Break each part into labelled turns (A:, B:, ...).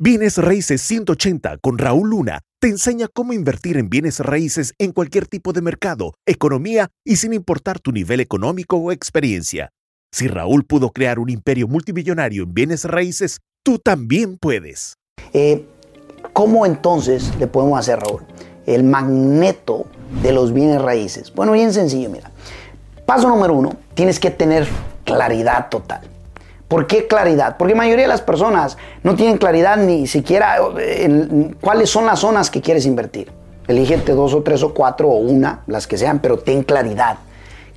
A: Bienes Raíces 180 con Raúl Luna te enseña cómo invertir en bienes raíces en cualquier tipo de mercado, economía y sin importar tu nivel económico o experiencia. Si Raúl pudo crear un imperio multimillonario en bienes raíces, tú también puedes.
B: Eh, ¿Cómo entonces le podemos hacer, Raúl? El magneto de los bienes raíces. Bueno, bien sencillo, mira. Paso número uno, tienes que tener claridad total. ¿Por qué claridad? Porque la mayoría de las personas no tienen claridad ni siquiera en cuáles son las zonas que quieres invertir. Elígete dos o tres o cuatro o una, las que sean, pero ten claridad.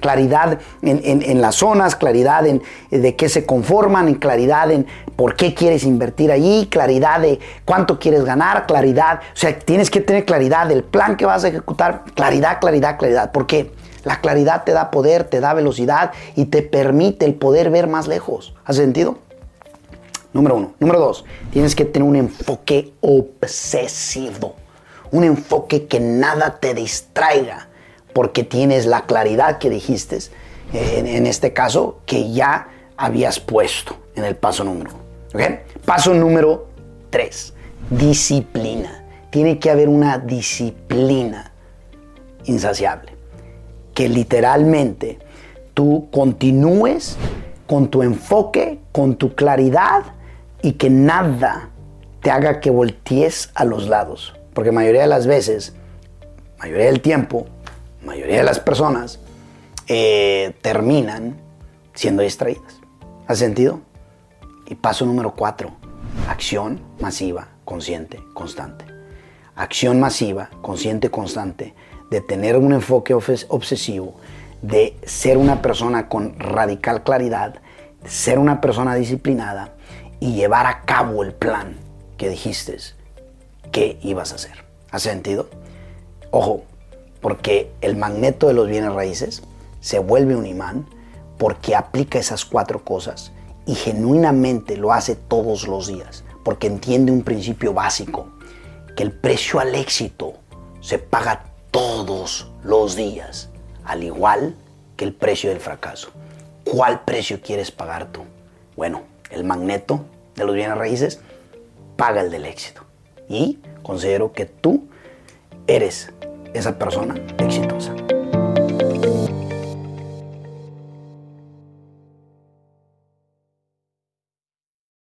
B: Claridad en, las zonas, claridad en de qué se conforman, en claridad en por qué quieres invertir allí, claridad de cuánto quieres ganar, claridad. O sea, tienes que tener claridad del plan que vas a ejecutar, claridad, claridad, claridad. ¿Por qué? La claridad te da poder, te da velocidad y te permite el poder ver más lejos. ¿Hace sentido? Número uno. Número dos, tienes que tener un enfoque obsesivo. Un enfoque que nada te distraiga porque tienes la claridad que dijiste, en, este caso, que ya habías puesto en el paso número uno. Paso número tres, disciplina. Tiene que haber una disciplina insaciable que literalmente tú continúes con tu enfoque, con tu claridad y que nada te haga que voltees a los lados. Porque mayoría de las veces, mayoría del tiempo, mayoría de las personas eh, terminan siendo distraídas. ¿Has sentido? Y paso número cuatro, acción masiva, consciente, constante. Acción masiva, consciente, constante de tener un enfoque obsesivo, de ser una persona con radical claridad, ser una persona disciplinada y llevar a cabo el plan que dijiste que ibas a hacer. ¿Has sentido? Ojo, porque el magneto de los bienes raíces se vuelve un imán porque aplica esas cuatro cosas y genuinamente lo hace todos los días, porque entiende un principio básico, que el precio al éxito se paga todos los días, al igual que el precio del fracaso. ¿Cuál precio quieres pagar tú? Bueno, el magneto de los bienes raíces paga el del éxito. Y considero que tú eres esa persona exitosa.